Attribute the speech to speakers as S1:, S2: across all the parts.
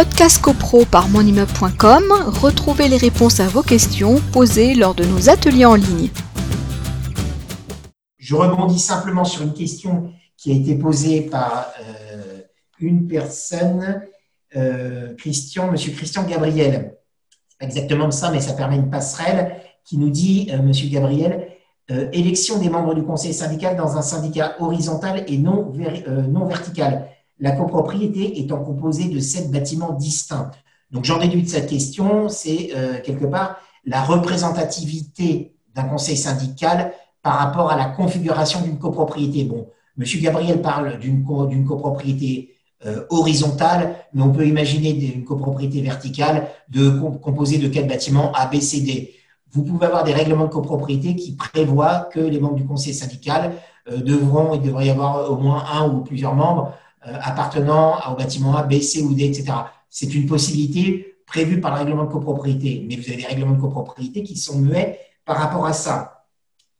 S1: Podcast CoPro par monimmeuble.com, retrouvez les réponses à vos questions posées lors de nos ateliers en ligne.
S2: Je rebondis simplement sur une question qui a été posée par euh, une personne, euh, Christian, Monsieur Christian Gabriel. Exactement ça, mais ça permet une passerelle qui nous dit, euh, Monsieur Gabriel, élection des membres du conseil syndical dans un syndicat horizontal et non, non vertical la copropriété étant composée de sept bâtiments distincts. Donc j'en déduis de cette question, c'est euh, quelque part la représentativité d'un conseil syndical par rapport à la configuration d'une copropriété. Bon, Monsieur Gabriel parle d'une copropriété euh, horizontale, mais on peut imaginer une copropriété verticale composée de quatre bâtiments A, B, C, D. Vous pouvez avoir des règlements de copropriété qui prévoient que les membres du conseil syndical euh, devront, il devrait y avoir au moins un ou plusieurs membres appartenant au bâtiment A, B, C ou D, etc. C'est une possibilité prévue par le règlement de copropriété, mais vous avez des règlements de copropriété qui sont muets par rapport à ça.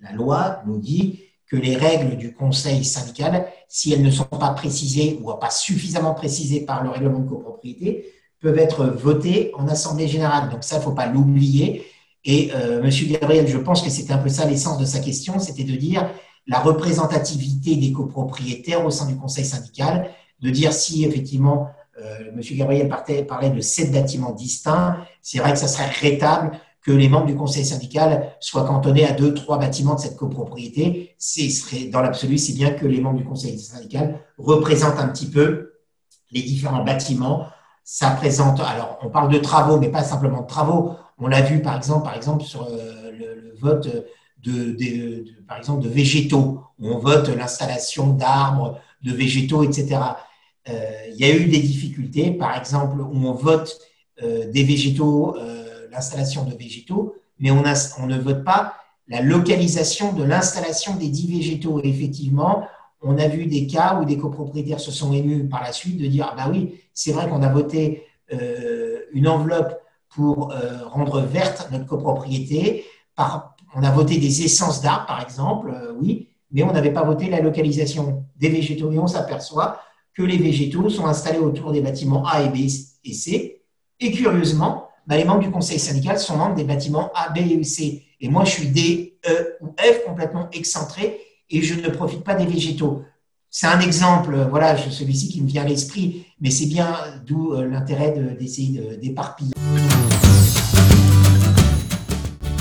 S2: La loi nous dit que les règles du conseil syndical, si elles ne sont pas précisées ou pas suffisamment précisées par le règlement de copropriété, peuvent être votées en assemblée générale. Donc ça, il ne faut pas l'oublier. Et euh, Monsieur Gabriel, je pense que c'était un peu ça l'essence de sa question, c'était de dire la représentativité des copropriétaires au sein du conseil syndical, de dire si effectivement, euh, M. Gabriel parlait de sept bâtiments distincts, c'est vrai que ça serait rétable que les membres du conseil syndical soient cantonnés à deux, trois bâtiments de cette copropriété. C'est dans l'absolu, c'est bien que les membres du conseil syndical représentent un petit peu les différents bâtiments. Ça présente, alors on parle de travaux, mais pas simplement de travaux. On l'a vu par exemple, par exemple sur euh, le, le vote par exemple, de végétaux, on vote l'installation d'arbres, de végétaux, etc. Euh, il y a eu des difficultés, par exemple, où on vote euh, des végétaux, euh, l'installation de végétaux, mais on, ne vote pas la localisation de l'installation des dix végétaux. Et effectivement, on a vu des cas où des copropriétaires se sont émus par la suite de dire, ah bah oui, c'est vrai qu'on a voté une enveloppe pour rendre verte notre copropriété, on a voté des essences d'arbres, par exemple, euh, oui, mais on n'avait pas voté la localisation des végétaux. Et on s'aperçoit que les végétaux sont installés autour des bâtiments A et B et C. Et curieusement, bah, les membres du conseil syndical sont membres des bâtiments A, B et C. Et moi, je suis D, E ou F complètement excentré et je ne profite pas des végétaux. C'est un exemple, voilà, celui-ci qui me vient à l'esprit, mais c'est bien d'où euh, l'intérêt d'essayer d'éparpiller.